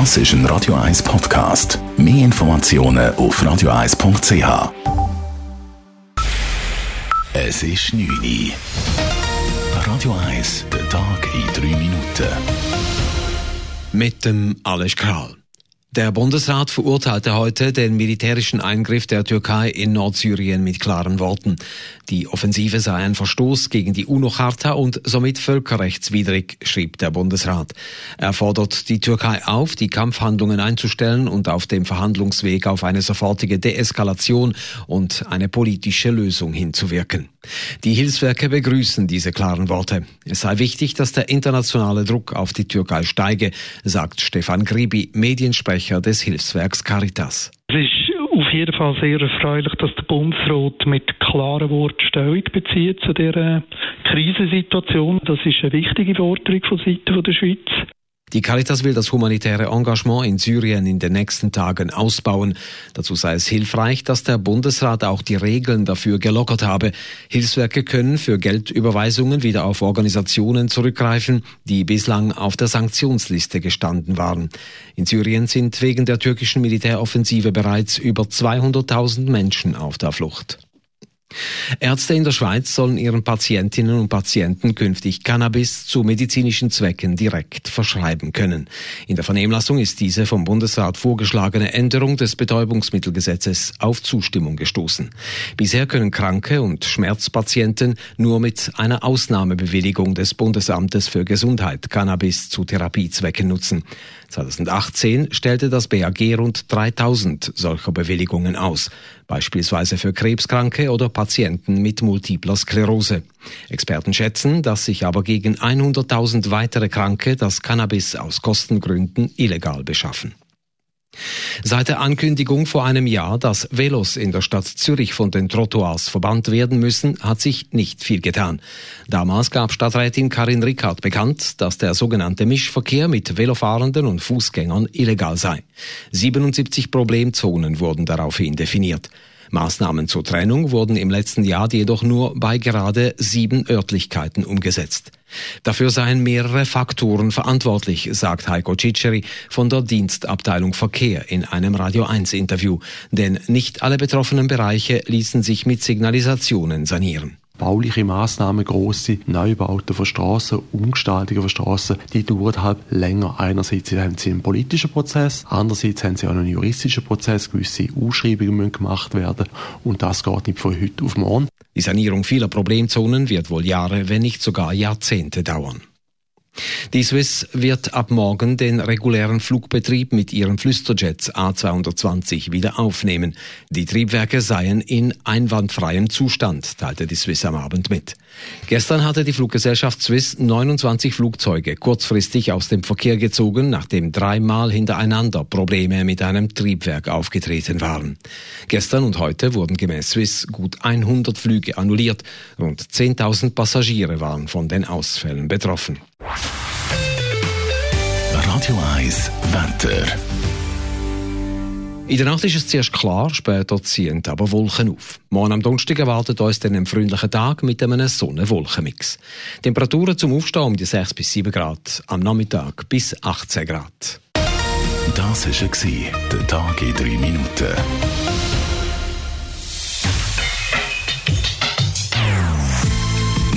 Das ist ein Radio 1 Podcast. Mehr Informationen auf radio1.ch. Es ist 9 Uhr. Radio 1, der Tag in 3 Minuten. Mit dem Alles Kral. Der Bundesrat verurteilte heute den militärischen Eingriff der Türkei in Nordsyrien mit klaren Worten. Die Offensive sei ein Verstoß gegen die UNO-Charta und somit völkerrechtswidrig, schrieb der Bundesrat. Er fordert die Türkei auf, die Kampfhandlungen einzustellen und auf dem Verhandlungsweg auf eine sofortige Deeskalation und eine politische Lösung hinzuwirken. Die Hilfswerke begrüßen diese klaren Worte. Es sei wichtig, dass der internationale Druck auf die Türkei steige, sagt Stefan Gribi, Mediensprecher des Hilfswerks Caritas. Es ist auf jeden Fall sehr erfreulich, dass der Bundesrat mit klaren Worten Stellung bezieht zu dieser Krisensituation. Das ist eine wichtige Forderung von Seiten der Schweiz. Die Caritas will das humanitäre Engagement in Syrien in den nächsten Tagen ausbauen. Dazu sei es hilfreich, dass der Bundesrat auch die Regeln dafür gelockert habe. Hilfswerke können für Geldüberweisungen wieder auf Organisationen zurückgreifen, die bislang auf der Sanktionsliste gestanden waren. In Syrien sind wegen der türkischen Militäroffensive bereits über 200.000 Menschen auf der Flucht. Ärzte in der Schweiz sollen ihren Patientinnen und Patienten künftig Cannabis zu medizinischen Zwecken direkt verschreiben können. In der Vernehmlassung ist diese vom Bundesrat vorgeschlagene Änderung des Betäubungsmittelgesetzes auf Zustimmung gestoßen. Bisher können Kranke und Schmerzpatienten nur mit einer Ausnahmebewilligung des Bundesamtes für Gesundheit Cannabis zu Therapiezwecken nutzen. 2018 stellte das BAG rund 3000 solcher Bewilligungen aus, beispielsweise für Krebskranke oder Patienten mit multipler Sklerose. Experten schätzen, dass sich aber gegen 100.000 weitere Kranke das Cannabis aus Kostengründen illegal beschaffen. Seit der Ankündigung vor einem Jahr, dass Velos in der Stadt Zürich von den Trottoirs verbannt werden müssen, hat sich nicht viel getan. Damals gab Stadträtin Karin Rickard bekannt, dass der sogenannte Mischverkehr mit Velofahrenden und Fußgängern illegal sei. 77 Problemzonen wurden daraufhin definiert. Maßnahmen zur Trennung wurden im letzten Jahr jedoch nur bei gerade sieben Örtlichkeiten umgesetzt. Dafür seien mehrere Faktoren verantwortlich, sagt Heiko Ciceri von der Dienstabteilung Verkehr in einem Radio 1 Interview. Denn nicht alle betroffenen Bereiche ließen sich mit Signalisationen sanieren bauliche Maßnahmen, grosse Neubauten von Strassen, Umgestaltungen von Strassen, die dauern halt länger. Einerseits haben sie einen politischen Prozess, andererseits haben sie auch einen juristischen Prozess, gewisse Ausschreibungen müssen gemacht werden und das geht nicht von heute auf morgen. Die Sanierung vieler Problemzonen wird wohl Jahre, wenn nicht sogar Jahrzehnte dauern. Die Swiss wird ab morgen den regulären Flugbetrieb mit ihren Flüsterjets A220 wieder aufnehmen. Die Triebwerke seien in einwandfreiem Zustand, teilte die Swiss am Abend mit. Gestern hatte die Fluggesellschaft Swiss 29 Flugzeuge kurzfristig aus dem Verkehr gezogen, nachdem dreimal hintereinander Probleme mit einem Triebwerk aufgetreten waren. Gestern und heute wurden gemäß Swiss gut 100 Flüge annulliert. Rund 10.000 Passagiere waren von den Ausfällen betroffen. Radio 1 Wetter. In der Nacht ist es zuerst klar, später ziehen aber Wolken auf. Morgen am Donnerstag erwartet uns dann ein freundlicher Tag mit einem Sonne-Wolken-Mix. Temperaturen zum Aufstehen um die 6 bis 7 Grad, am Nachmittag bis 18 Grad. Das war der Tag in 3 Minuten.